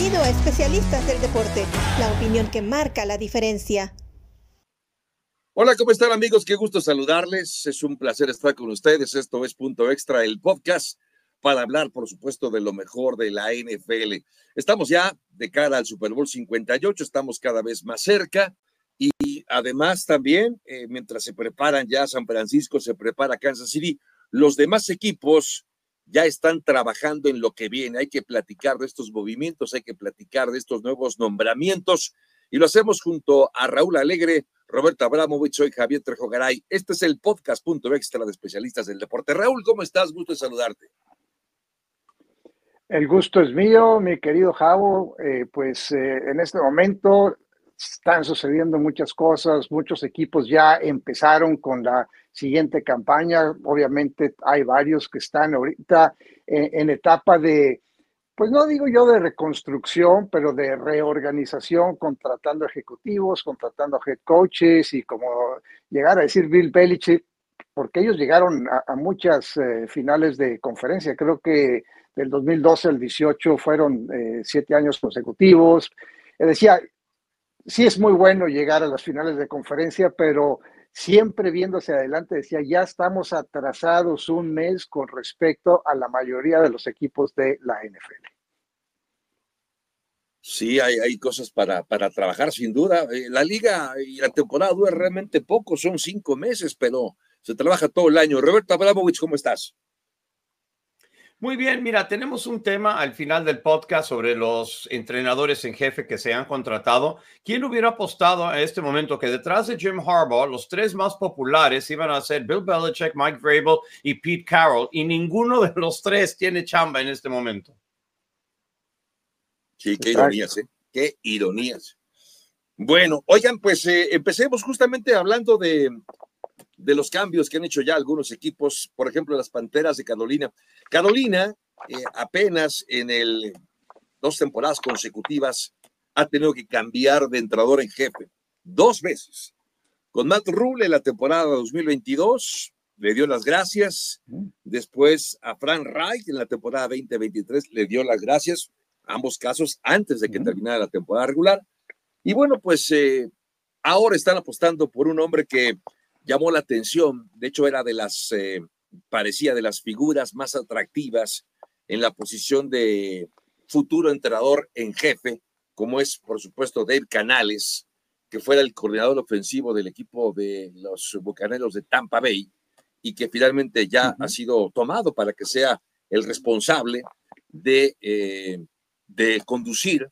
Bienvenido a Especialistas del Deporte, la opinión que marca la diferencia. Hola, ¿cómo están amigos? Qué gusto saludarles. Es un placer estar con ustedes. Esto es Punto Extra, el podcast, para hablar, por supuesto, de lo mejor de la NFL. Estamos ya de cara al Super Bowl 58, estamos cada vez más cerca y además también, eh, mientras se preparan ya San Francisco, se prepara Kansas City, los demás equipos ya están trabajando en lo que viene. Hay que platicar de estos movimientos, hay que platicar de estos nuevos nombramientos y lo hacemos junto a Raúl Alegre, Roberto Abramovich, soy Javier Trejo Garay. Este es el podcast extra de especialistas del deporte. Raúl, ¿cómo estás? Gusto de saludarte. El gusto es mío, mi querido Javo. Eh, pues eh, en este momento están sucediendo muchas cosas, muchos equipos ya empezaron con la siguiente campaña. Obviamente hay varios que están ahorita en, etapa de, pues no digo yo de reconstrucción, pero de reorganización, contratando ejecutivos, contratando head coaches y como llegar a decir Bill Belichick, porque ellos llegaron a, muchas eh, finales de conferencia. Creo que del 2012 al 18 fueron eh, siete años consecutivos. decía, sí es muy bueno llegar a las finales de conferencia, pero siempre viéndose adelante, decía, ya estamos atrasados un mes con respecto a la mayoría de los equipos de la NFL. Sí, hay, cosas para, para trabajar, sin duda. Eh, la liga y la temporada dura realmente poco, son cinco meses, pero se trabaja todo el año. Roberto Abramovich, ¿cómo estás? Muy bien, mira, tenemos un tema al final del podcast sobre los entrenadores en jefe que se han contratado. ¿Quién hubiera apostado a este momento que detrás de Jim Harbaugh los tres más populares iban a ser Bill Belichick, Mike Vrabel y Pete Carroll y ninguno de los tres tiene chamba en este momento? Sí, qué ironías, ¿eh? Qué ironías. Bueno, oigan, pues eh, empecemos justamente hablando de, de los cambios que han hecho ya algunos equipos, por ejemplo, las Panteras de Carolina. Carolina eh, apenas en el dos temporadas consecutivas ha tenido que cambiar de entrenador en jefe dos veces. Con Matt Rule en la temporada 2022 le dio las gracias. Después a Frank Reich en la temporada 2023 le dio las gracias. Ambos casos antes de que terminara la temporada regular. Y bueno, pues eh, ahora están apostando por un hombre que llamó la atención. De hecho, era de las, eh, parecía de las figuras más atractivas en la posición de futuro entrenador en jefe, como es, por supuesto, Dave Canales, que fuera el coordinador ofensivo del equipo de los Bucaneros de Tampa Bay y que finalmente ya ha sido tomado para que sea el responsable de, eh, de conducir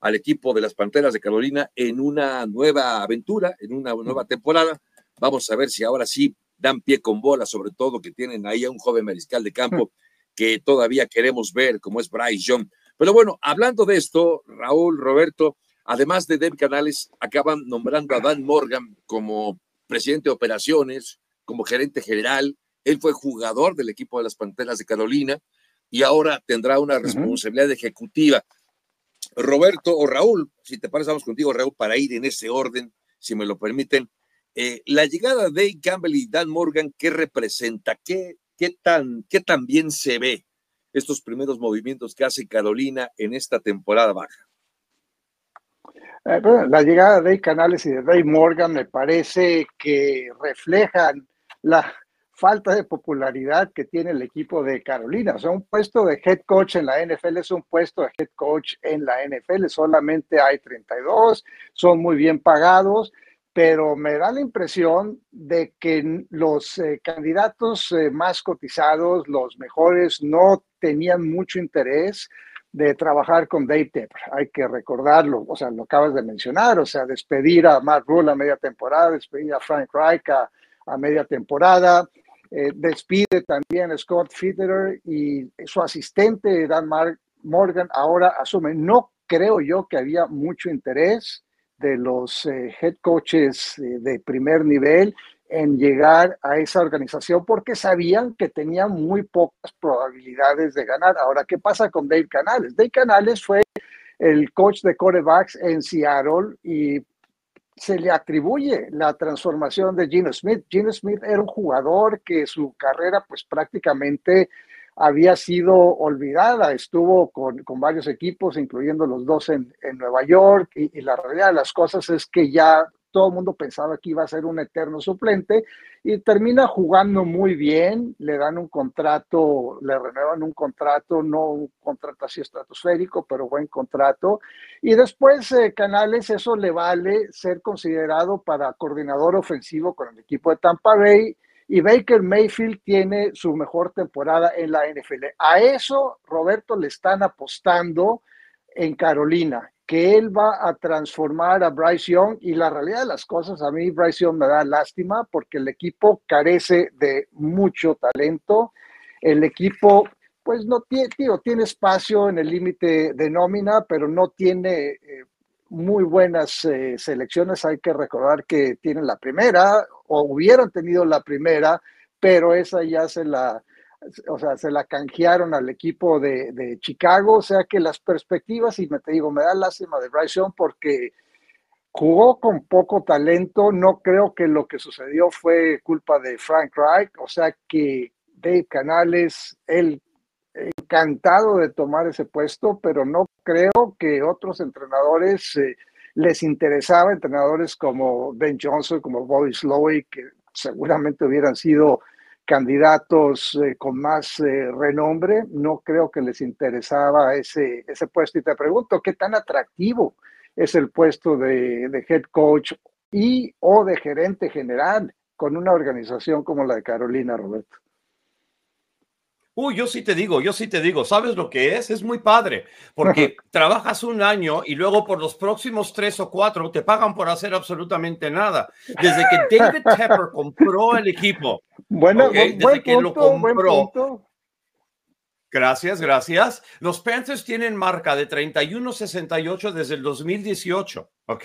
al equipo de las Panteras de Carolina en una nueva aventura, en una nueva temporada Vamos a ver si ahora sí dan pie con bola, sobre todo que tienen ahí a un joven mariscal de campo que todavía queremos ver, como es Bryce Young. Pero bueno, hablando de esto, Raúl, Roberto, además de Dave Canales, acaban nombrando a Dan Morgan como presidente de operaciones, como gerente general. Él fue jugador del equipo de las Panteras de Carolina y ahora tendrá una responsabilidad ejecutiva. Roberto o Raúl, si te parece, vamos contigo, Raúl, para ir en ese orden, si me lo permiten. Eh, la llegada de Campbell y Dan Morgan, ¿qué representa? ¿Qué, tan, ¿Qué tan bien se ve estos primeros movimientos que hace Carolina en esta temporada baja? Eh, la llegada de Canales y de Dave Morgan me parece que reflejan la falta de popularidad que tiene el equipo de Carolina. O sea, un puesto de head coach en la NFL es un puesto de head coach en la NFL. Solamente hay 32, son muy bien pagados pero me da la impresión de que los eh, candidatos eh, más cotizados, los mejores, no tenían mucho interés de trabajar con Dave Tepper. Hay que recordarlo, o sea, lo acabas de mencionar, o sea, despedir a Matt Rule a media temporada, despedir a Frank Reich a, media temporada, eh, despide también a Scott Fitterer y su asistente Dan Morgan ahora asume. No creo yo que había mucho interés de los eh, head coaches eh, de primer nivel en llegar a esa organización porque sabían que tenían muy pocas probabilidades de ganar. Ahora, ¿qué pasa con Dave Canales? Dave Canales fue el coach de corebacks en Seattle y se le atribuye la transformación de Gino Smith. Gino Smith era un jugador que su carrera pues prácticamente había sido olvidada, estuvo con, varios equipos, incluyendo los dos en, Nueva York, y, la realidad de las cosas es que ya todo el mundo pensaba que iba a ser un eterno suplente y termina jugando muy bien, le dan un contrato, le renuevan un contrato, no un contrato así estratosférico, pero buen contrato. Y después eh, Canales, eso le vale ser considerado para coordinador ofensivo con el equipo de Tampa Bay y Baker Mayfield tiene su mejor temporada en la NFL. A eso, Roberto, le están apostando en Carolina, que él va a transformar a Bryce Young y la realidad de las cosas, a mí Bryce Young me da lástima porque el equipo carece de mucho talento, el equipo pues no tiene, tiene espacio en el límite de nómina, pero no tiene eh, muy buenas eh, selecciones. Hay que recordar que tienen la primera o hubieran tenido la primera, pero esa ya se la, o sea, se la canjearon al equipo de, Chicago. O sea que las perspectivas, y me te digo, me da lástima de Bryce Young porque jugó con poco talento. No creo que lo que sucedió fue culpa de Frank Reich. O sea que Dave Canales, él encantado de tomar ese puesto, pero no creo que otros entrenadores eh, les interesaba, entrenadores como Ben Johnson, como Bobby Slowey, que seguramente hubieran sido candidatos eh, con más eh, renombre, no creo que les interesaba ese, ese puesto. Y te pregunto, ¿qué tan atractivo es el puesto de, de head coach y o de gerente general con una organización como la de Carolina, Roberto? Uy, yo sí te digo, yo sí te digo, ¿sabes lo que es? Es muy padre, porque trabajas un año y luego por los próximos tres o cuatro te pagan por hacer absolutamente nada. Desde que David Tepper compró el equipo, bueno, desde que lo compró, Gracias, gracias. Los Panthers tienen marca de 31-68 desde el 2018, ¿ok?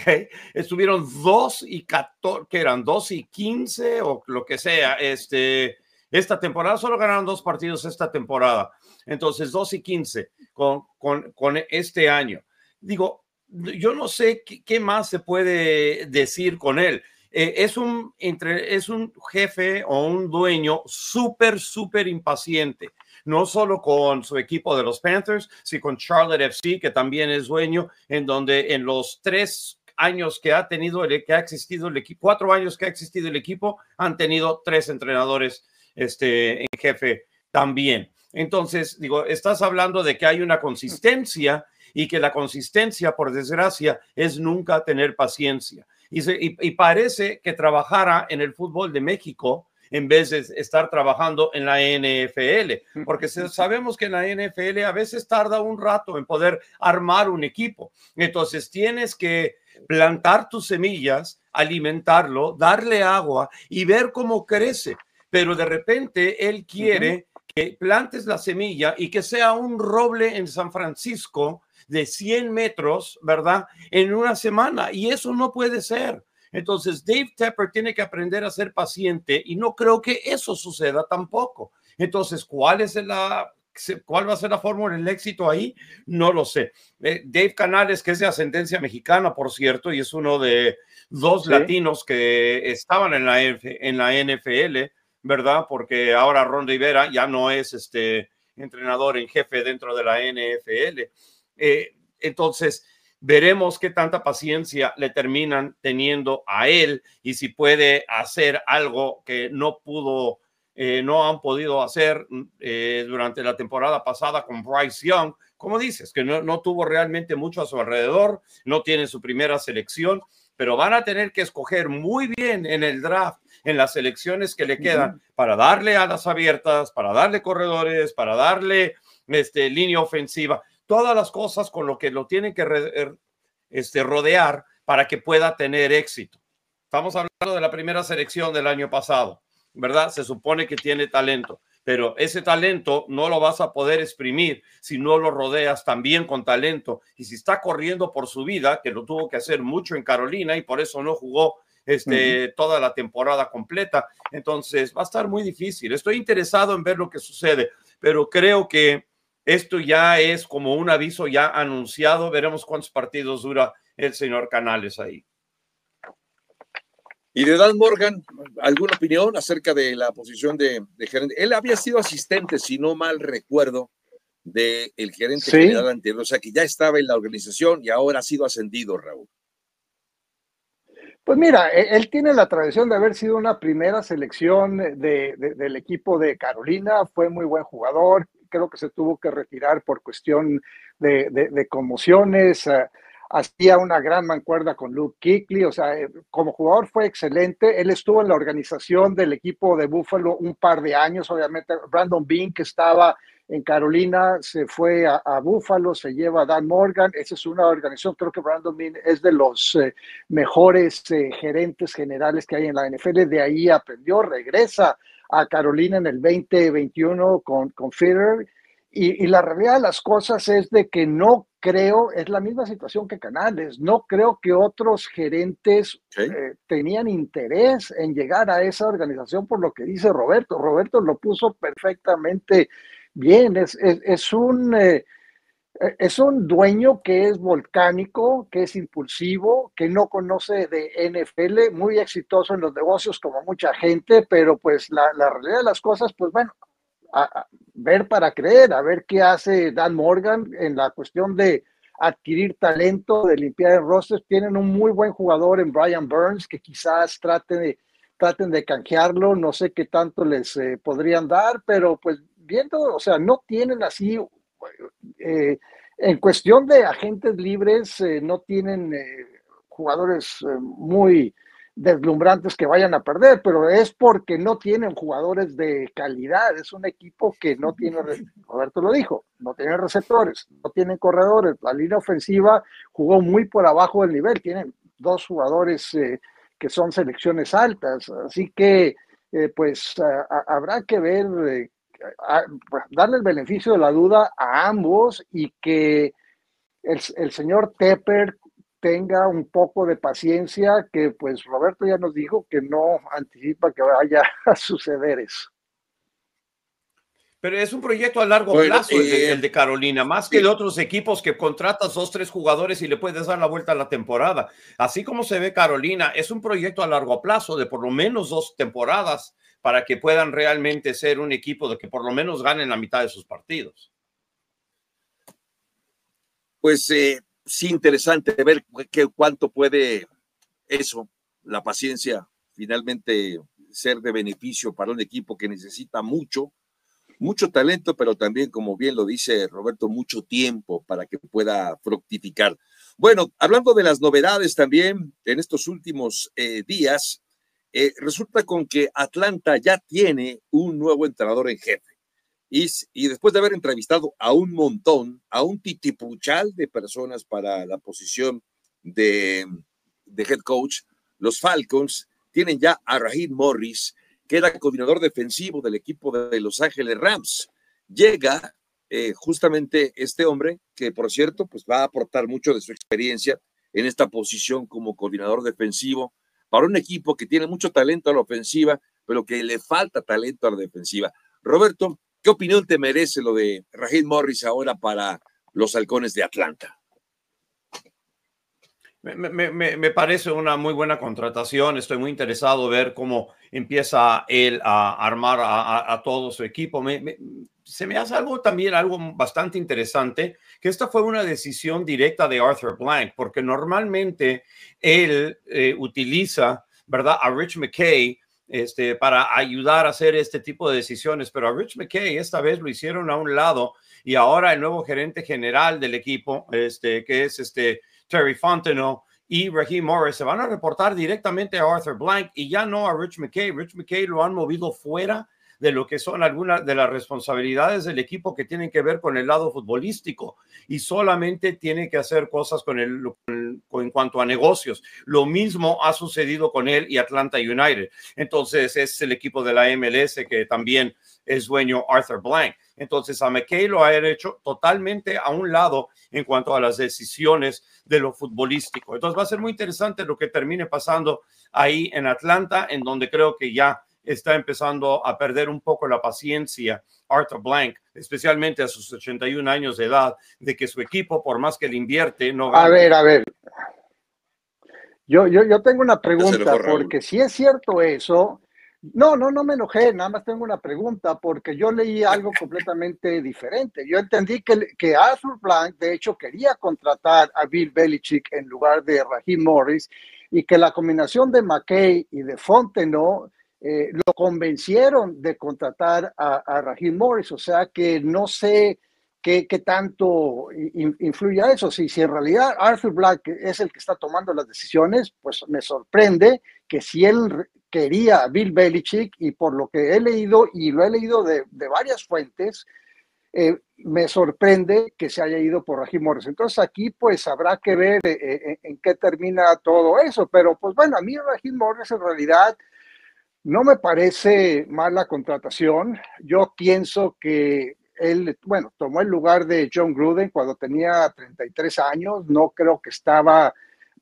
Estuvieron 2 y 14, que eran 2 y 15 o lo que sea, este, esta temporada solo ganaron dos partidos esta temporada. Entonces, 2 y 15 con, con, con este año. Digo, yo no sé qué, más se puede decir con él. Eh, es, un, entre, es un jefe o un dueño súper, súper impaciente. No solo con su equipo de los Panthers, sino con Charlotte FC, que también es dueño, en donde en los tres años que ha tenido, que ha existido el equipo, cuatro años que ha existido el equipo, han tenido tres entrenadores este, en jefe también. Entonces, digo, estás hablando de que hay una consistencia y que la consistencia, por desgracia, es nunca tener paciencia. Y, parece que trabajara en el fútbol de México en vez de estar trabajando en la NFL, porque sabemos que en la NFL a veces tarda un rato en poder armar un equipo. Entonces tienes que plantar tus semillas, alimentarlo, darle agua y ver cómo crece pero de repente él quiere que plantes la semilla y que sea un roble en San Francisco de 100 metros, ¿verdad? En una semana. Y eso no puede ser. Entonces, Dave Tepper tiene que aprender a ser paciente y no creo que eso suceda tampoco. Entonces, ¿cuál es la ¿Cuál va a ser la fórmula del éxito ahí? No lo sé. Eh, Dave Canales, que es de ascendencia mexicana, por cierto, y es uno de dos latinos que estaban en la, en la NFL, ¿verdad? Porque ahora Ron Rivera ya no es este entrenador en jefe dentro de la NFL. Eh, entonces, veremos qué tanta paciencia le terminan teniendo a él y si puede hacer algo que no pudo, eh, no han podido hacer eh, durante la temporada pasada con Bryce Young. Como dices, que no, no tuvo realmente mucho a su alrededor, no tiene su primera selección, pero van a tener que escoger muy bien en el draft en las elecciones que le quedan para darle alas abiertas, para darle corredores, para darle este, línea ofensiva, todas las cosas con lo que lo tienen que er, este, rodear para que pueda tener éxito. Estamos hablando de la primera selección del año pasado, ¿verdad? Se supone que tiene talento, pero ese talento no lo vas a poder exprimir si no lo rodeas también con talento. Y si está corriendo por su vida, que lo tuvo que hacer mucho en Carolina y por eso no jugó este, toda la temporada completa. Entonces va a estar muy difícil. Estoy interesado en ver lo que sucede, pero creo que esto ya es como un aviso ya anunciado. Veremos cuántos partidos dura el señor Canales ahí. Y de Dan Morgan, ¿alguna opinión acerca de la posición de, gerente? Él había sido asistente, si no mal recuerdo, del gerente general anterior, o sea que ya estaba en la organización y ahora ha sido ascendido, Raúl. Pues mira, e, él tiene la tradición de haber sido una primera selección del equipo de Carolina, fue muy buen jugador, creo que se tuvo que retirar por cuestión de, conmociones, eh, hacía una gran mancuerda con Luke Kuechly, o sea, eh, como jugador fue excelente, él estuvo en la organización del equipo de Buffalo un par de años, obviamente Brandon Bean que estaba en Carolina se fue a, Buffalo, se lleva a Dan Morgan. Esa es una organización, creo que Brandon Bean es de los eh, mejores eh, gerentes generales que hay en la NFL. De ahí aprendió, regresa a Carolina en el 2021 con, con Federer. Y, la realidad de las cosas es de que no creo, es la misma situación que Canales, no creo que otros gerentes eh, tenían interés en llegar a esa organización por lo que dice Roberto. Roberto lo puso perfectamente bien, es, es, un, eh, es un dueño que es volcánico, que es impulsivo, que no conoce de NFL, muy exitoso en los negocios como mucha gente, pero pues la, la realidad de las cosas, pues bueno, a, ver para creer, a ver qué hace Dan Morgan en la cuestión de adquirir talento, de limpiar el roster. Tienen un muy buen jugador en Brian Burns que quizás traten de, traten de canjearlo, no sé qué tanto les eh, podrían dar, pero pues viendo, o sea, no tienen así, eh, en cuestión de agentes libres, eh, no tienen eh, jugadores muy deslumbrantes que vayan a perder, pero es porque no tienen jugadores de calidad, es un equipo que no tiene, Roberto lo dijo, no tiene receptores, no tienen corredores, la línea ofensiva jugó muy por abajo del nivel, tienen dos jugadores que son selecciones altas, así que pues habrá que ver darle el beneficio de la duda a ambos y que el, señor Tepper tenga un poco de paciencia, que pues Roberto ya nos dijo que no anticipa que vaya a suceder eso. Pero es un proyecto a largo plazo eh, el, de, Carolina, más que de otros equipos que contratas dos, tres jugadores y le puedes dar la vuelta a la temporada. Así como se ve Carolina, es un proyecto a largo plazo de por lo menos dos temporadas para que puedan realmente ser un equipo de que por lo menos ganen la mitad de sus partidos. Pues eh, sí, interesante ver qué, cuánto puede eso, la paciencia, finalmente ser de beneficio para un equipo que necesita mucho, mucho talento, pero también, como bien lo dice Roberto, mucho tiempo para que pueda fructificar. Bueno, hablando de las novedades también en estos últimos eh, días, eh, resulta con que Atlanta ya tiene un nuevo entrenador en jefe. Y, después de haber entrevistado a un montón, a un titipuchal de personas para la posición de, de head coach, los Falcons tienen ya a Raheem Morris, que era coordinador defensivo del equipo de Los Ángeles Rams. Llega eh, justamente este hombre, que por cierto, pues va a aportar mucho de su experiencia en esta posición como coordinador defensivo para un equipo que tiene mucho talento a la ofensiva, pero que le falta talento a la defensiva. Roberto, ¿qué opinión te merece lo de Raheem Morris ahora para los halcones de Atlanta? Me, parece una muy buena contratación. Estoy muy interesado ver cómo empieza él a armar a, todo su equipo. Se me hace algo también, algo bastante interesante, que esta fue una decisión directa de Arthur Blank, porque normalmente él eh, utiliza, ¿verdad?, a Rich McKay este, para ayudar a hacer este tipo de decisiones, pero a Rich McKay esta vez lo hicieron a un lado y ahora el nuevo gerente general del equipo, este, que es este Terry Fontenot y Raheem Morris se van a reportar directamente a Arthur Blank y ya no a Rich McKay. Rich McKay lo han movido fuera de lo que son algunas de las responsabilidades del equipo que tienen que ver con el lado futbolístico y solamente tiene que hacer cosas con el, en cuanto a negocios. Lo mismo ha sucedido con él y Atlanta United. Entonces es el equipo de la MLS que también es dueño Arthur Blank. Entonces a McKay lo ha hecho totalmente a un lado en cuanto a las decisiones de lo futbolístico. Entonces va a ser muy interesante lo que termine pasando ahí en Atlanta, en donde creo que ya está empezando a perder un poco la paciencia Arthur Blank, especialmente a sus 81 años de edad, de que su equipo, por más que le invierte, no A ver, a ver. Yo, yo, yo tengo una pregunta, porque si es cierto eso, no, no, no me enojé, nada más tengo una pregunta, porque yo leí algo completamente diferente. Yo entendí que, que Arthur Blank, de hecho, quería contratar a Bill Belichick en lugar de Raheem Morris, y que la combinación de McKay y de Fontenot eh, lo convencieron de contratar a, a Morris, o sea que no sé qué, qué tanto influye a eso. Si, si en realidad Arthur Black es el que está tomando las decisiones, pues me sorprende que si él quería a Bill Belichick y por lo que he leído, y lo he leído de, de varias fuentes, eh, me sorprende que se haya ido por Raheem Morris. Entonces aquí pues habrá que ver eh, en qué termina todo eso. Pero pues bueno, a mí Raheem Morris en realidad no me parece mala contratación. Yo pienso que él, bueno, tomó el lugar de John Gruden cuando tenía 33 años. No creo que estaba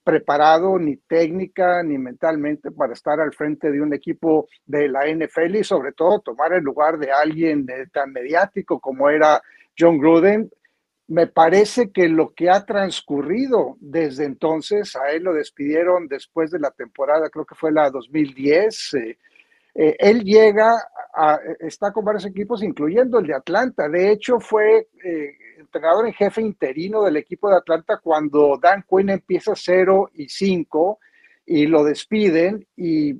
preparado ni técnica ni mentalmente para estar al frente de un equipo de la NFL y sobre todo tomar el lugar de alguien tan mediático como era John Gruden. Me parece que lo que ha transcurrido desde entonces, a él lo despidieron después de la temporada, creo que fue la 2010. Eh, él llega, a, está con varios equipos, incluyendo el de Atlanta. De hecho, fue eh, entrenador en jefe interino del equipo de Atlanta cuando Dan Quinn empieza 0 y 5 y lo despiden y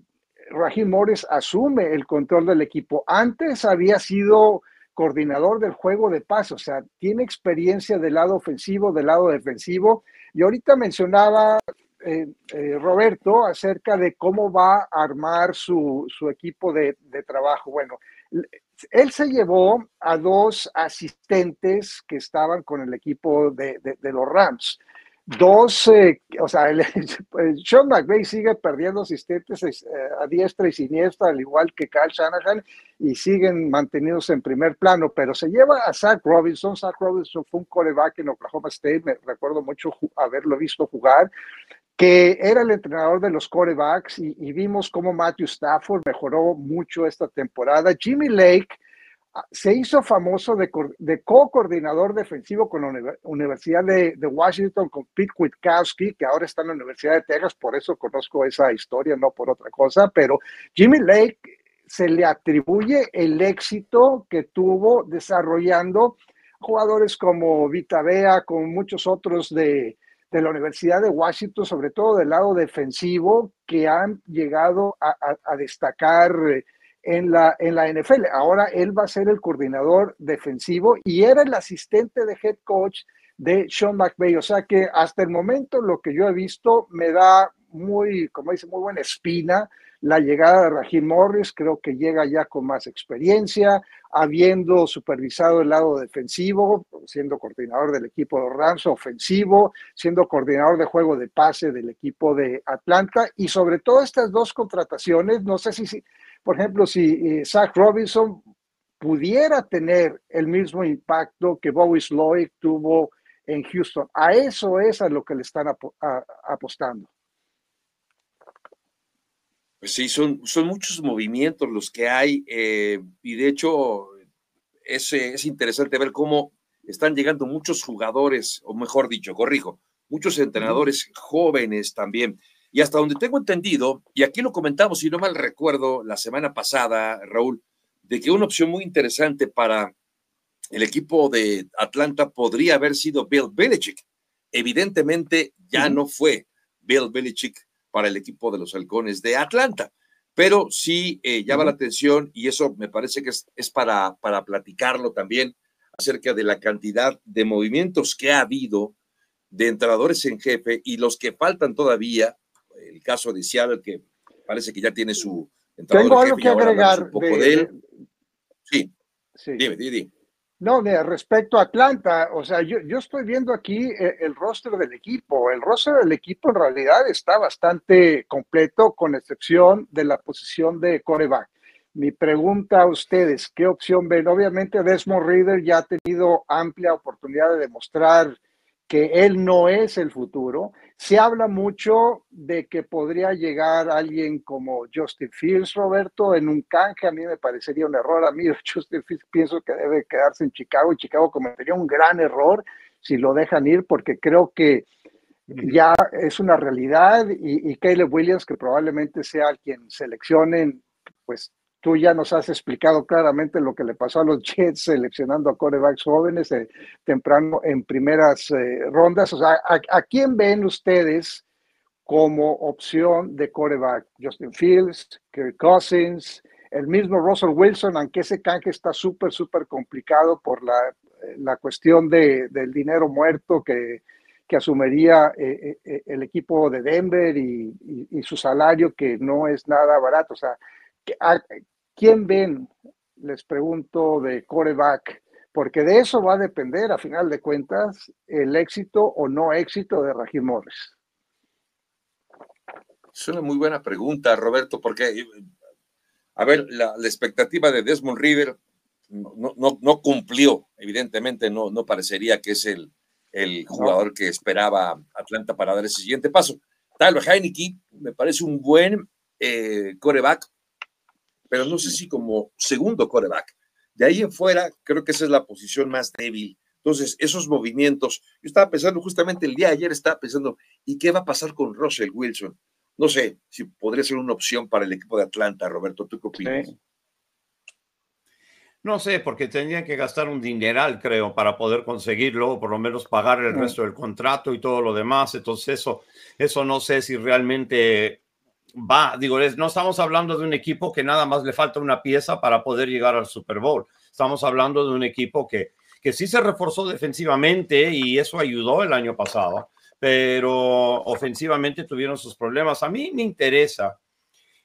Raheem Morris asume el control del equipo. Antes había sido coordinador del juego de paz, o sea, tiene experiencia del lado ofensivo, del lado defensivo. Y ahorita mencionaba eh, eh, Roberto acerca de cómo va a armar su, equipo de, trabajo. Bueno, él se llevó a dos asistentes que estaban con el equipo de, los Rams. Dos, eh, o sea, Sean McVay sigue perdiendo asistentes a diestra y siniestra, al igual que Kyle Shanahan, y siguen mantenidos en primer plano, pero se lleva a Zach Robinson. Zach Robinson fue un coreback en Oklahoma State, me recuerdo mucho haberlo visto jugar que era el entrenador de los corebacks y, vimos cómo Matthew Stafford mejoró mucho esta temporada. Jimmy Lake ah, se hizo famoso de, co-coordinador defensivo con la Universidad de, Washington, con Pete Kwiatkowski, que ahora está en la Universidad de Texas, por eso conozco esa historia, no por otra cosa, pero Jimmy Lake se le atribuye el éxito que tuvo desarrollando jugadores como Vita Bea, con muchos otros de, de la Universidad de Washington, sobre todo del lado defensivo, que han llegado a, destacar eh, en la, en la NFL. Ahora él va a ser el coordinador defensivo y era el asistente de head coach de Sean McVay. O sea que hasta el momento lo que yo he visto me da muy, como dice, muy buena espina la llegada de Raheem Morris, creo que llega ya con más experiencia, habiendo supervisado el lado defensivo, siendo coordinador del equipo de Rams ofensivo, siendo coordinador de juego de pase del equipo de Atlanta y sobre todo estas dos contrataciones, no sé si, por ejemplo, si eh, Zach Robinson pudiera tener el mismo impacto que Bowie Lloyd tuvo en Houston. A eso es a lo que le están apostando. Pues sí, son, son muchos movimientos los que hay eh, y de hecho es, es interesante ver cómo están llegando muchos jugadores, o mejor dicho, corrijo, muchos entrenadores jóvenes también. Y hasta donde tengo entendido, y aquí lo comentamos, si no mal recuerdo, la semana pasada, Raúl, de que una opción muy interesante para el equipo de Atlanta podría haber sido Bill Belichick. Evidentemente ya no fue Bill Belichick para el equipo de los halcones de Atlanta. Pero sí eh, llama la atención y eso me parece que es, para, para platicarlo también acerca de la cantidad de movimientos que ha habido de entrenadores en jefe y los que faltan todavía. El caso de Seattle, que parece que ya tiene su entrenador Tengo algo que agregar. Sí. sí. Dime, dime, dime. No, respecto a Atlanta, o sea, yo, estoy viendo aquí eh, el, roster del equipo. El roster del equipo en realidad está bastante completo, con excepción de la posición de coreback. Mi pregunta a ustedes, ¿qué opción ven? Obviamente Desmond Reader ya ha tenido amplia oportunidad de demostrar que él no es el futuro. Se habla mucho de que podría llegar alguien como Justin Fields, Roberto, en un canje. A mí me parecería un error. A mí Justin Fields pienso que debe quedarse en Chicago y Chicago cometería un gran error si lo dejan ir porque creo que ya es una realidad y, y Caleb Williams, que probablemente sea quien seleccionen, pues tú ya nos has explicado claramente lo que le pasó a los Jets seleccionando a corebacks jóvenes eh, temprano en primeras eh, rondas. O sea, ¿a, quién ven ustedes como opción de coreback? Justin Fields, Kirk Cousins, el mismo Russell Wilson, aunque ese canje está súper, súper complicado por la, la cuestión de, del dinero muerto que, que asumiría eh, eh, el equipo de Denver y, y, su salario, que no es nada barato. O sea, ¿quién ven? Les pregunto de coreback, porque de eso va a depender, a final de cuentas, el éxito o no éxito de Rajim Morris. Es una muy buena pregunta, Roberto, porque, a ver, la, la expectativa de Desmond River no, no, no, cumplió, evidentemente no, no parecería que es el, el jugador que esperaba Atlanta para dar ese siguiente paso. Tyler Heineke me parece un buen eh, coreback, pero no sé si como segundo coreback. De ahí en fuera, creo que esa es la posición más débil. Entonces, esos movimientos, yo estaba pensando justamente el día de ayer, estaba pensando, ¿y qué va a pasar con Russell Wilson? No sé si podría ser una opción para el equipo de Atlanta, Roberto, ¿tú qué opinas? Sí. No sé, porque tendrían que gastar un dineral, creo, para poder conseguirlo, por lo menos pagar el resto del contrato y todo lo demás. Entonces, eso, eso no sé si realmente va. Digo, no estamos hablando de un equipo que nada más le falta una pieza para poder llegar al Super Bowl. Estamos hablando de un equipo que, que sí se reforzó defensivamente y eso ayudó el año pasado, pero ofensivamente tuvieron sus problemas. A mí me interesa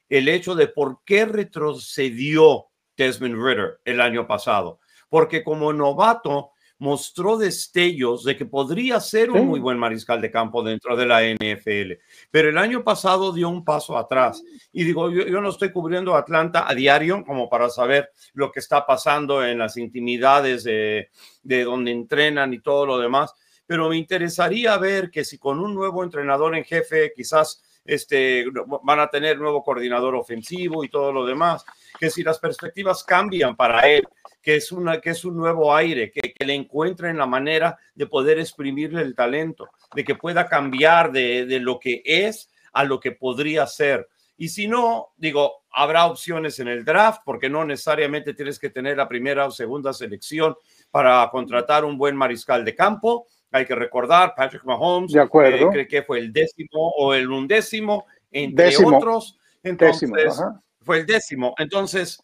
el hecho de por qué retrocedió Desmond Ritter el año pasado, porque como novato mostró destellos de que podría ser un muy buen mariscal de campo dentro de la NFL, pero el año pasado dio un paso atrás. Y digo, yo, yo no estoy cubriendo Atlanta a diario como para saber lo que está pasando en las intimidades de, de donde entrenan y todo lo demás, pero me interesaría ver que si con un nuevo entrenador en jefe quizás este, van a tener nuevo coordinador ofensivo y todo lo demás, que si las perspectivas cambian para él, que es, una, que es un nuevo aire, que, que le encuentren la manera de poder exprimirle el talento, de que pueda cambiar de, de lo que es a lo que podría ser. Y si no, digo, habrá opciones en el draft, porque no necesariamente tienes que tener la primera o segunda selección para contratar un buen mariscal de campo. Hay que recordar, Patrick Mahomes, de acuerdo. Eh, creo que fue el décimo o el undécimo, entre décimo. otros. Entonces, décimo, fue el décimo. Entonces,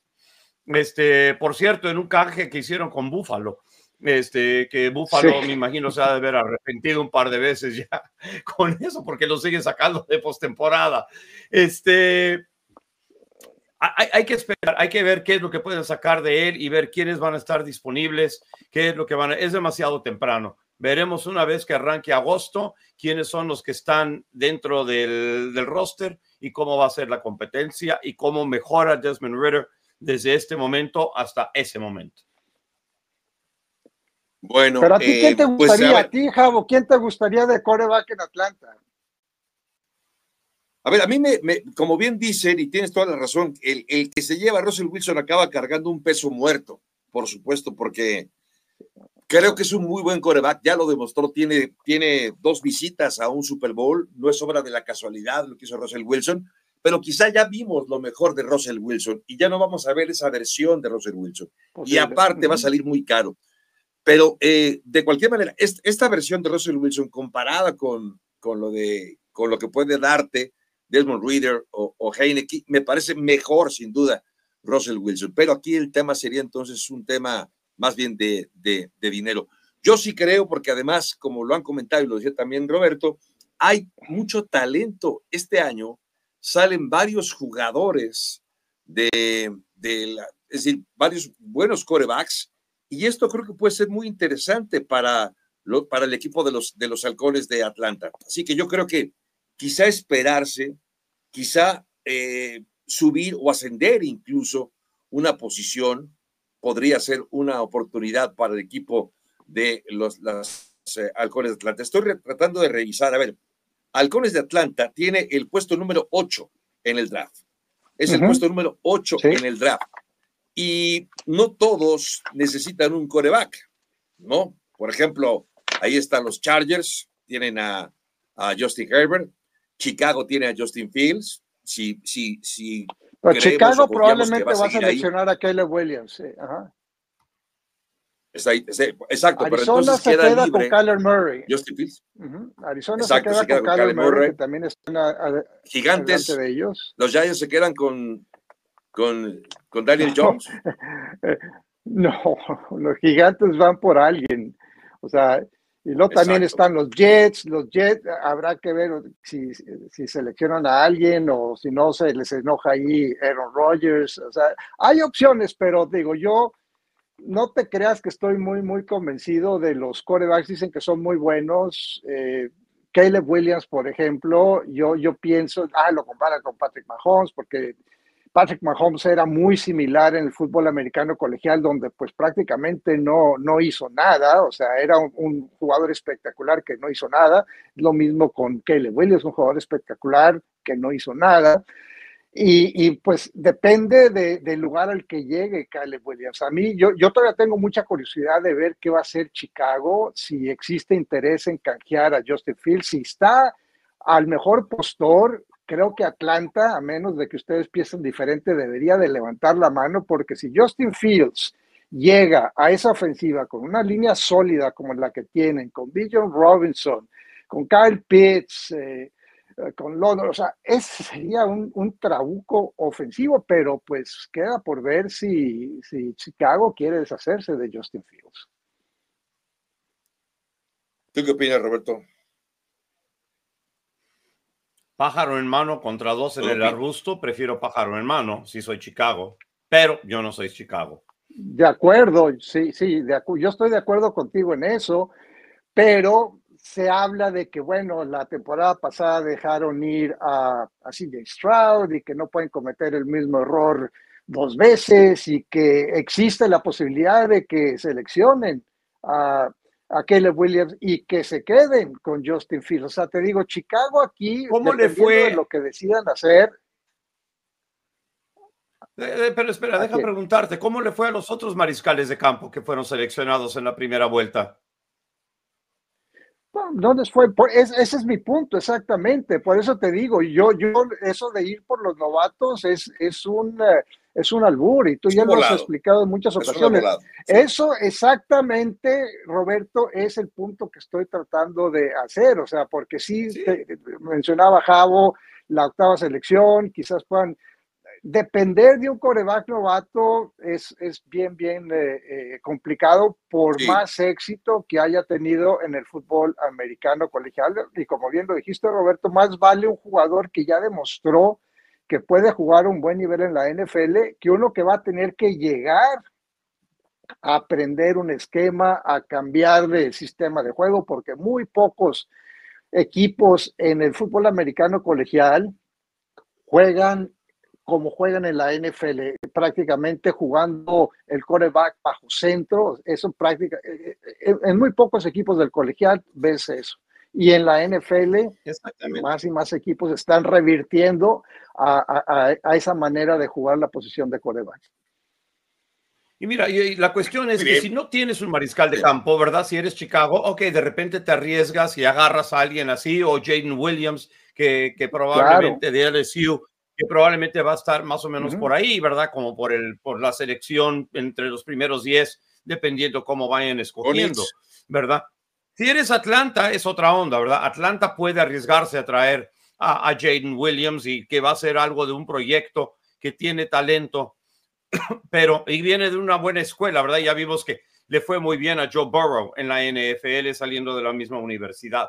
este, por cierto, en un canje que hicieron con Búfalo, este, que Búfalo, sí. me imagino, se ha de haber arrepentido un par de veces ya con eso, porque lo siguen sacando de postemporada. Este, hay, hay, que esperar, hay que ver qué es lo que pueden sacar de él y ver quiénes van a estar disponibles, qué es lo que van a. Es demasiado temprano. Veremos una vez que arranque agosto quiénes son los que están dentro del, del roster y cómo va a ser la competencia y cómo mejora Desmond Ritter desde este momento hasta ese momento. Bueno, pero a ti, ¿quién te gustaría? Pues, a, a, ti, Javo, ¿quién te gustaría de coreback en Atlanta? A ver, a mí me, me, como bien dicen, y tienes toda la razón, el, el, que se lleva a Russell Wilson acaba cargando un peso muerto, por supuesto, porque creo que es un muy buen coreback, ya lo demostró, tiene, tiene dos visitas a un Super Bowl, no es obra de la casualidad lo que hizo Russell Wilson, pero quizá ya vimos lo mejor de Russell Wilson y ya no vamos a ver esa versión de Russell Wilson. Posible. Y aparte va a salir muy caro. Pero eh, de cualquier manera, esta, versión de Russell Wilson comparada con, con, lo, de, con lo que puede darte Desmond Reader o, o Heineke, me parece mejor sin duda Russell Wilson. Pero aquí el tema sería entonces un tema más bien de, de, dinero. Yo sí creo, porque además, como lo han comentado y lo decía también Roberto, hay mucho talento. Este año salen varios jugadores de, de es decir, varios buenos corebacks, y esto creo que puede ser muy interesante para, para el equipo de los, de los halcones de Atlanta. Así que yo creo que quizá esperarse, quizá eh, subir o ascender incluso una posición podría ser una oportunidad para el equipo de los las, eh, halcones de Atlanta. Estoy tratando de revisar, a ver, Halcones de Atlanta tiene el puesto número 8 en el draft. Es uh -huh. el puesto número 8 sí. en el draft. Y no todos necesitan un coreback, ¿no? Por ejemplo, ahí están los Chargers, tienen a, a Justin Herbert, Chicago tiene a Justin Fields, si, si, si Pero Chicago probablemente va a, seleccionar a Caleb Williams. Ajá. exacto, Arizona pero entonces se queda, queda con Kyler Murray. Justin Fields. Arizona se, queda con, Kyler Murray, que también están a, gigantes de ellos. Los Giants se quedan con, con, con Daniel Jones. no, los gigantes van por alguien. O sea, y luego también están los Jets, los Jets, habrá que ver si, si, seleccionan a alguien o si no se les enoja ahí Aaron Rodgers. O sea, hay opciones, pero digo, yo no te creas que estoy muy, muy convencido de los corebacks, dicen que son muy buenos. Eh, Caleb Williams, por ejemplo, yo, yo pienso, ah, lo compara con Patrick Mahomes, porque Patrick Mahomes era muy similar en el fútbol americano colegial, donde pues prácticamente no, no hizo nada, o sea, era un, jugador espectacular que no hizo nada. Lo mismo con Caleb Williams, un jugador espectacular que no hizo nada. Y, pues depende del lugar al que llegue Caleb Williams. A mí, yo, yo todavía tengo mucha curiosidad de ver qué va a hacer Chicago, si existe interés en canjear a Justin Fields, si está al mejor postor, creo que Atlanta, a menos de que ustedes piensen diferente, debería de levantar la mano porque si Justin Fields llega a esa ofensiva con una línea sólida como la que tienen, con Bill Robinson, con Kyle Pitts, eh, con London, o sea, ese sería un, un, trabuco ofensivo, pero pues queda por ver si, si Chicago quiere deshacerse de Justin Fields. ¿Tú qué opinas, Roberto? Pájaro en mano contra dos en el arbusto, prefiero pájaro en mano si soy Chicago, pero yo no soy Chicago. De acuerdo, sí, sí, de yo estoy de acuerdo contigo en eso, pero se habla de que, bueno, la temporada pasada dejaron ir a, a CJ Stroud y que no pueden cometer el mismo error dos veces y que existe la posibilidad de que seleccionen a a Caleb Williams y que se queden con Justin Fields. O sea, te digo, Chicago aquí, ¿cómo le fue lo que decidan hacer? Eh, eh, pero espera, deja preguntarte, ¿cómo le fue a los otros mariscales de campo que fueron seleccionados en la primera vuelta? No, les fue, ese es mi punto, exactamente. Por eso te digo, yo, yo, eso de ir por los novatos es, es un, eh, es un albur y tú ya lo has explicado en muchas ocasiones. Eso exactamente, Roberto, es el punto que estoy tratando de hacer, o sea, porque sí, mencionaba Javo, la octava selección, quizás puedan depender de un coreback novato es, es bien, bien eh, eh, complicado por más éxito que haya tenido en el fútbol americano colegial. Y como bien lo dijiste, Roberto, más vale un jugador que ya demostró que puede jugar un buen nivel en la NFL que uno que va a tener que llegar a aprender un esquema, a cambiar de sistema de juego, porque muy pocos equipos en el fútbol americano colegial juegan como juegan en la NFL, prácticamente jugando el coreback bajo centro, eso práctica, eh, eh, en muy pocos equipos del colegial ves eso. Y en la NFL, más y más equipos están revirtiendo a, esa manera de jugar la posición de coreback. Y mira, y la cuestión es que si no tienes un mariscal de campo, ¿verdad? Si eres Chicago, ok, de repente te arriesgas y agarras a alguien así, o Jaden Williams, que, que probablemente de LSU, que probablemente va a estar más o menos por ahí, ¿verdad? Como por, el, por la selección entre los primeros 10, dependiendo cómo vayan escogiendo, ¿verdad? Si eres Atlanta, es otra onda, ¿verdad? Atlanta puede arriesgarse a traer a, Jaden Williams y que va a ser algo de un proyecto que tiene talento, pero y viene de una buena escuela, ¿verdad? Ya vimos que le fue muy bien a Joe Burrow en la NFL saliendo de la misma universidad.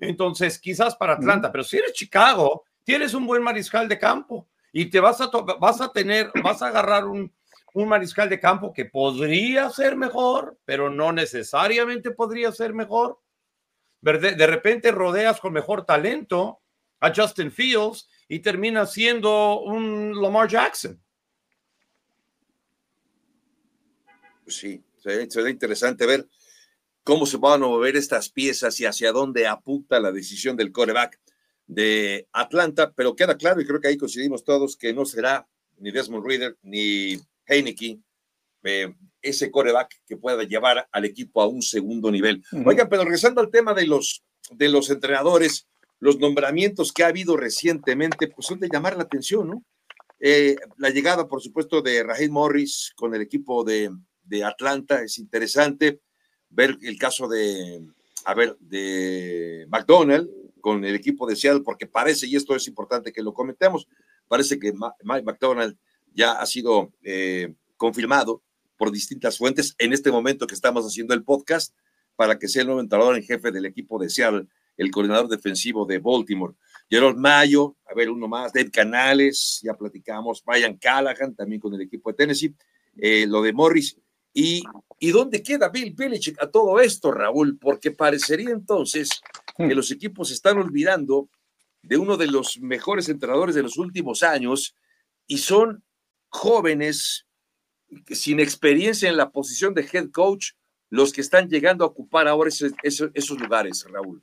Entonces, quizás para Atlanta, pero si eres Chicago, tienes un buen mariscal de campo y te vas a, vas a tener, vas a agarrar un, un mariscal de campo que podría ser mejor, pero no necesariamente podría ser mejor. De repente rodeas con mejor talento a Justin Fields y termina siendo un Lamar Jackson. Pues sí, sería interesante ver cómo se van a mover estas piezas y hacia dónde apunta la decisión del coreback de Atlanta, pero queda claro y creo que ahí coincidimos todos que no será ni Desmond Reader ni Heineke, eh, ese coreback que pueda llevar al equipo a un segundo nivel. Oigan, pero regresando al tema de los, de los entrenadores, los nombramientos que ha habido recientemente, pues son de llamar la atención, ¿no? Eh, la llegada, por supuesto, de Raheem Morris con el equipo de, de, Atlanta es interesante. Ver el caso de, a ver, de McDonald con el equipo de Seattle, porque parece, y esto es importante que lo comentemos, parece que Mike McDonald ya ha sido eh, confirmado por distintas fuentes en este momento que estamos haciendo el podcast para que sea el nuevo entrenador en jefe del equipo de Seattle, el coordinador defensivo de Baltimore. Gerald Mayo, a ver, uno más, Dave Canales, ya platicamos, Brian Callahan, también con el equipo de Tennessee, eh, lo de Morris. ¿Y, ¿Y dónde queda Bill Belichick a todo esto, Raúl? Porque parecería entonces que hmm. los equipos están olvidando de uno de los mejores entrenadores de los últimos años y son jóvenes sin experiencia en la posición de head coach los que están llegando a ocupar ahora esos lugares, Raúl.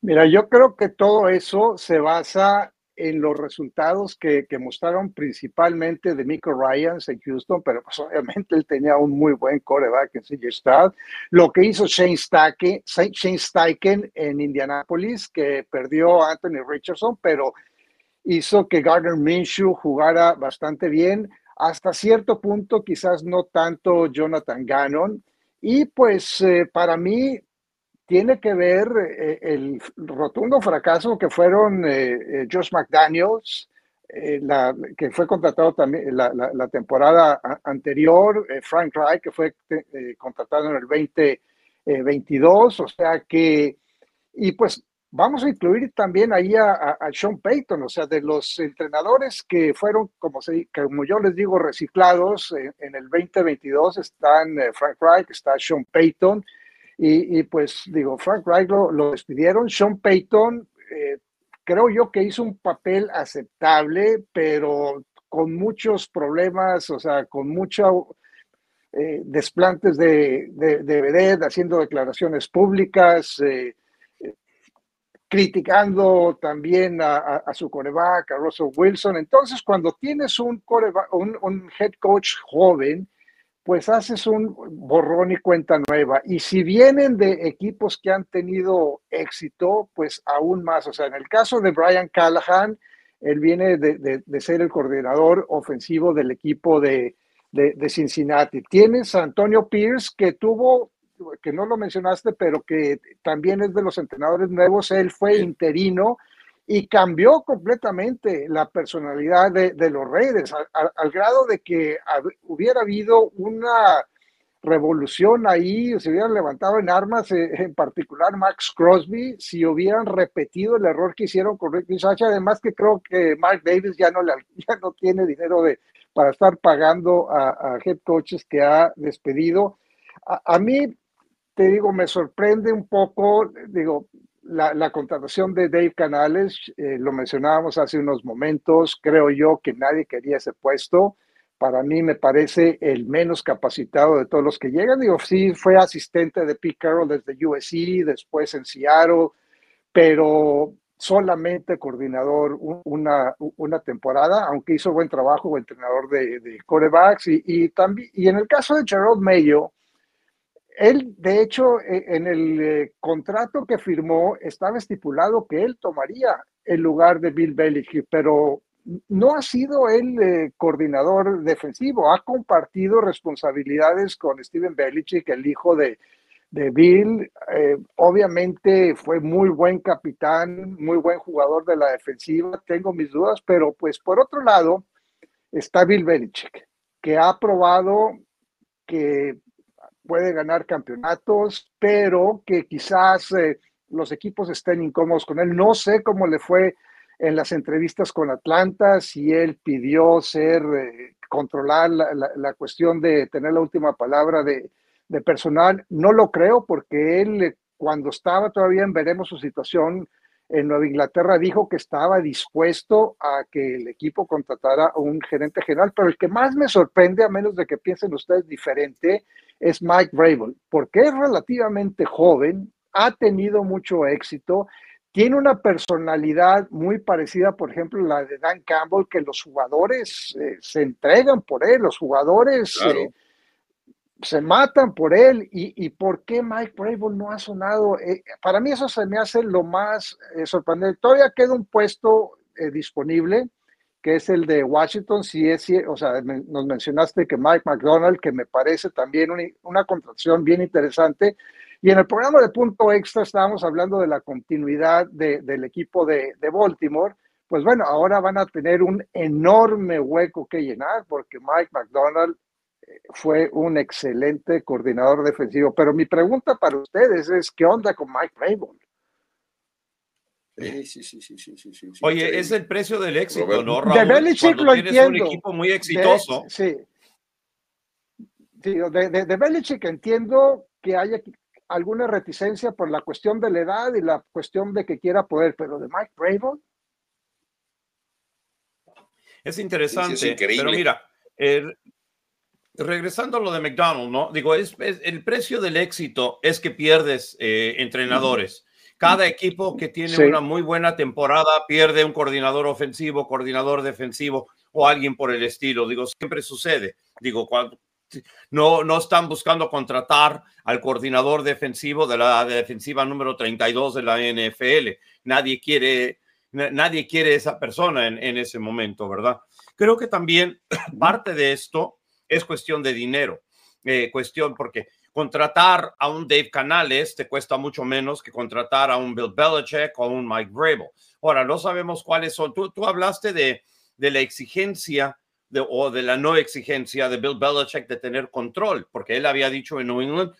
Mira, yo creo que todo eso se basa en los resultados que, mostraron principalmente de Michael Ryans en Houston, pero pues obviamente él tenía un muy buen coreback en CJ Stroud. Lo que hizo Shane Steichen, Shane en Indianapolis, que perdió a Anthony Richardson, pero hizo que Gardner Minshew jugara bastante bien. Hasta cierto punto, quizás no tanto Jonathan Gannon. Y pues eh, para mí tiene que ver eh, el rotundo fracaso que fueron eh, Josh McDaniels, la, que fue contratado también la, la, temporada anterior, Frank Reich, que fue contratado en el 2022, o sea que, y pues vamos a incluir también ahí a, Sean Payton, o sea, de los entrenadores que fueron, como, como yo les digo, reciclados en el 2022, están Frank Reich, está Sean Payton, y, pues digo, Frank Reich lo, despidieron. Sean Payton, eh, creo yo que hizo un papel aceptable, pero con muchos problemas, o sea, con muchos eh, desplantes de, de, haciendo declaraciones públicas, eh, criticando también a, su coreback, a Russell Wilson. Entonces, cuando tienes un, un, un head coach joven, pues haces un borrón y cuenta nueva. Y si vienen de equipos que han tenido éxito, pues aún más. O sea, en el caso de Brian Callahan, él viene de, ser el coordinador ofensivo del equipo de, de, Cincinnati. Tienes a Antonio Pierce, que tuvo, que no lo mencionaste, pero que también es de los entrenadores nuevos. Él fue interino y cambió completamente la personalidad de, los Raiders, al, grado de que hubiera habido una revolución ahí, se hubieran levantado en armas, eh, en particular Max Crosby, si hubieran repetido el error que hicieron con Rick Sacha, además que creo que Mark Davis ya no, le, ya no tiene dinero de, para estar pagando a, head coaches que ha despedido. A, a mí, te digo, me sorprende un poco, digo, la, contratación de Dave Canales, eh, lo mencionábamos hace unos momentos, creo yo que nadie quería ese puesto. Para mí me parece el menos capacitado de todos los que llegan. Digo, sí, fue asistente de Pete Carroll desde USC, después en Seattle, pero solamente coordinador una, una temporada, aunque hizo buen trabajo como entrenador de, de corebacks. Y, y, también, y en el caso de Gerald Mayo, él, de hecho, e, en el eh, contrato que firmó estaba estipulado que él tomaría el lugar de Bill Belichick, pero no ha sido el eh, coordinador defensivo, ha compartido responsabilidades con Steven Belichick, el hijo de, Bill. Eh, obviamente fue muy buen capitán, muy buen jugador de la defensiva, tengo mis dudas, pero pues por otro lado está Bill Belichick, que ha probado que puede ganar campeonatos, pero que quizás eh, los equipos estén incómodos con él. No sé cómo le fue en las entrevistas con Atlanta, si él pidió ser, eh, controlar la, cuestión de tener la última palabra de, de, personal. No lo creo porque él, eh, cuando estaba todavía en veremos su situación en Nueva Inglaterra, dijo que estaba dispuesto a que el equipo contratara a un gerente general, pero el que más me sorprende, a menos de que piensen ustedes diferente, es Mike Vrabel, porque es relativamente joven, ha tenido mucho éxito, tiene una personalidad muy parecida, por ejemplo, la de Dan Campbell, que los jugadores eh, se entregan por él, los jugadores eh, se matan por él y, por qué Mike Brable no ha sonado. Eh, para mí eso se me hace lo más sorprendente. Todavía queda un puesto disponible, que es el de Washington. Si es, o sea, nos mencionaste que Mike McDonald, que me parece también una, contracción bien interesante. Y en el programa de punto extra estábamos hablando de la continuidad del equipo de, de Baltimore pues bueno, ahora van a tener un enorme hueco que llenar porque Mike McDonald fue un excelente coordinador defensivo. Pero mi pregunta para ustedes es, ¿qué onda con Mike Rabel? Sí, sí, sí, sí, sí, Oye, es el precio del éxito, ¿no, Raúl? De Belichick lo entiendo. un equipo muy exitoso. sí. de, de, Belichick entiendo que haya alguna reticencia por la cuestión de la edad y la cuestión de que quiera poder, pero de Mike Rabel. Es interesante, pero mira, el, regresando a lo de McDonald, ¿no? Digo, es, el precio del éxito es que pierdes eh, entrenadores. Cada equipo que tiene una muy buena temporada pierde un coordinador ofensivo, coordinador defensivo o alguien por el estilo. Digo, siempre sucede. Digo, cuando, no, no están buscando contratar al coordinador defensivo de la defensiva número 32 de la NFL. Nadie quiere, nadie quiere esa persona en, en ese momento, ¿verdad? Creo que también parte de esto es cuestión de dinero, eh, cuestión porque contratar a un Dave Canales te cuesta mucho menos que contratar a un Bill Belichick o un Mike Vrabel. Ahora, no sabemos cuáles son. Tú, tú hablaste de, de la exigencia de, o de la no exigencia de Bill Belichick de tener control, porque él había dicho en New England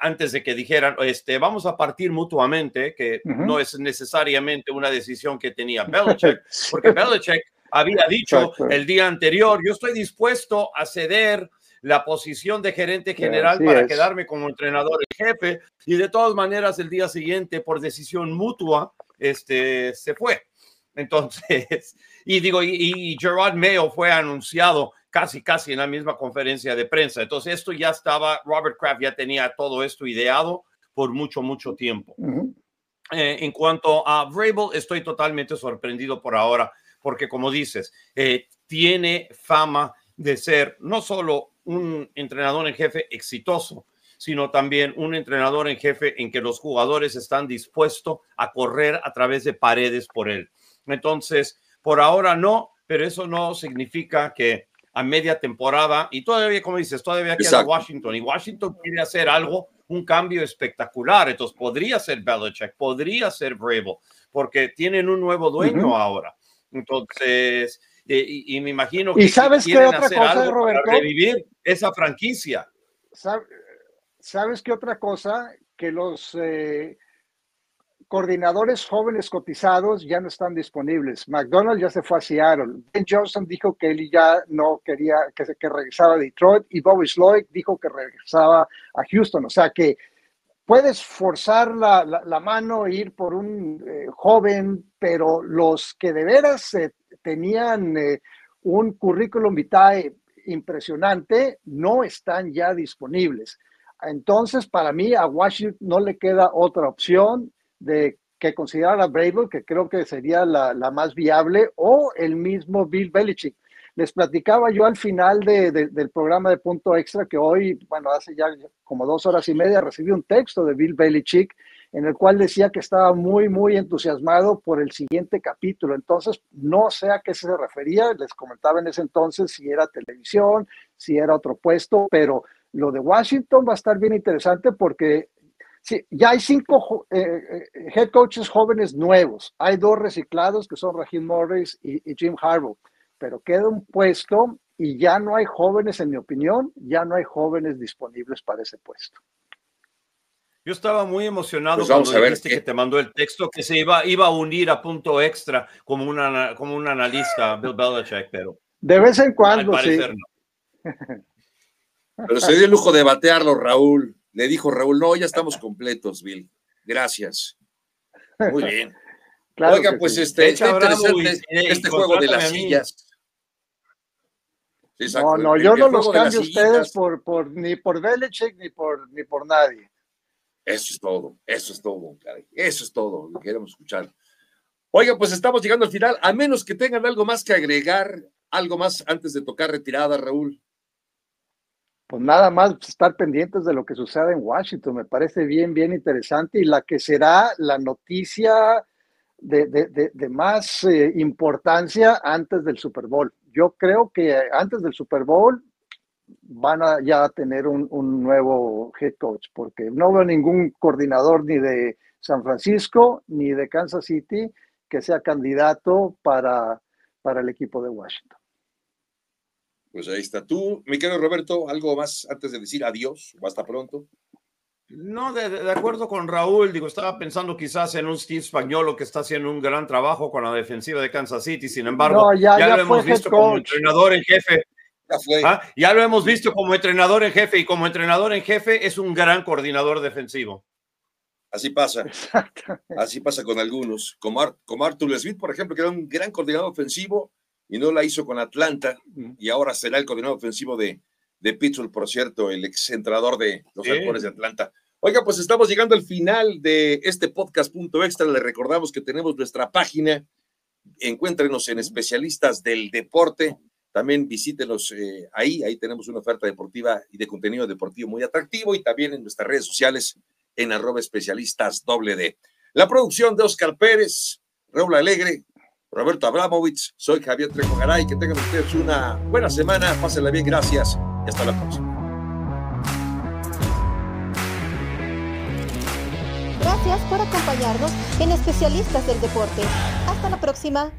antes de que dijeran, este, vamos a partir mutuamente, que no es necesariamente una decisión que tenía Belichick, porque Belichick había dicho el día anterior, yo estoy dispuesto a ceder la posición de gerente general para quedarme como entrenador en jefe y de todas maneras el día siguiente por decisión mutua este se fue. Entonces, y digo, y, Gerard Mayo fue anunciado casi, casi en la misma conferencia de prensa. Entonces, esto ya estaba, Robert Kraft ya tenía todo esto ideado por mucho, mucho tiempo. Eh, en cuanto a Vrabel, estoy totalmente sorprendido por ahora porque como dices, eh, tiene fama de ser no solo un entrenador en jefe exitoso, sino también un entrenador en jefe en que los jugadores están dispuestos a correr a través de paredes por él. Entonces, por ahora no, pero eso no significa que a media temporada, y todavía, como dices, todavía queda Washington, y Washington quiere hacer algo, un cambio espectacular. Entonces, podría ser Belichick, podría ser Bravo, porque tienen un nuevo dueño ahora. Entonces, eh, y, me imagino que ¿Y sabes qué otra cosa, Roberto? para revivir esa franquicia. ¿Sabes qué otra cosa? Que los eh, coordinadores jóvenes cotizados ya no están disponibles. McDonald ya se fue a Seattle. Ben Johnson dijo que él ya no quería que, que regresaba a Detroit y Bobby Sloyd dijo que regresaba a Houston. O sea que puedes forzar la, la, mano e ir por un eh, joven, pero los que de veras tenían eh, un currículum vitae impresionante no están ya disponibles. Entonces, para mí, a Washington no le queda otra opción de que considerar a Brable, que creo que sería la, la más viable, o el mismo Bill Belichick. Les platicaba yo al final del programa de Punto Extra que hoy, bueno, hace ya como dos horas y media recibí un texto de Bill Belichick en el cual decía que estaba muy, muy entusiasmado por el siguiente capítulo. Entonces, no sé a qué se refería, les comentaba en ese entonces si era televisión, si era otro puesto, pero lo de Washington va a estar bien interesante porque sí, ya hay cinco eh, eh, head coaches jóvenes nuevos. Hay dos reciclados que son Raheem Morris y, y Jim Harbaugh pero queda un puesto y ya no hay jóvenes, en mi opinión, ya no hay jóvenes disponibles para ese puesto. Yo estaba muy emocionado pues cuando dijiste que te mandó el texto que se iba, iba a unir a punto extra como, una, como un analista, Bill Belichick, pero... De vez en cuando, sí. Pero se dio el lujo de batearlo, Raúl. Le dijo Raúl, no, ya estamos completos, Bill. Gracias. Muy bien. Oiga, pues este, está interesante este juego de las sillas. no, no, yo no los cambio a ustedes por, por, ni por Belichick ni por, ni por nadie. Eso es todo, eso es todo, caray. Eso es todo lo que queremos escuchar. Oiga, pues estamos llegando al final, a menos que tengan algo más que agregar, algo más antes de tocar retirada, Raúl. Pues nada más estar pendientes de lo que sucede en Washington, me parece bien, bien interesante y la que será la noticia de, de, de, más eh, importancia antes del Super Bowl. Yo creo que antes del Super Bowl van a ya tener un, un, nuevo head coach, porque no veo ningún coordinador ni de San Francisco ni de Kansas City que sea candidato para, para el equipo de Washington. Pues ahí está. Tú, mi querido Roberto, algo más antes de decir adiós hasta pronto. No, de, de, acuerdo con Raúl, digo, estaba pensando quizás en un Steve Spagnolo que está haciendo un gran trabajo con la defensiva de Kansas City, sin embargo, no, ya, ya, ya, lo hemos visto como entrenador en jefe. Ya, fue. ¿Ah? ya lo hemos visto como entrenador en jefe y como entrenador en jefe es un gran coordinador defensivo. Así pasa. Así pasa con algunos. Como, Ar como Arthur Smith, por ejemplo, que era un gran coordinador ofensivo y no la hizo con Atlanta y ahora será el coordinador ofensivo de, de Pittsburgh, por cierto, el exentrenador de los halcones de Atlanta. Oiga, pues estamos llegando al final de este podcast punto extra. Le recordamos que tenemos nuestra página. Encuéntrenos en especialistas del deporte. También visítenos eh, ahí. Ahí tenemos una oferta deportiva y de contenido deportivo muy atractivo y también en nuestras redes sociales en arroba especialistas doble D. La producción de Oscar Pérez, Raúl Alegre, Roberto Abramovich. Soy Javier Trejo Garay. Que tengan ustedes una buena semana. Pásenla bien. Gracias y hasta la próxima. Gracias por acompañarnos en Especialistas del Deporte. Hasta la próxima.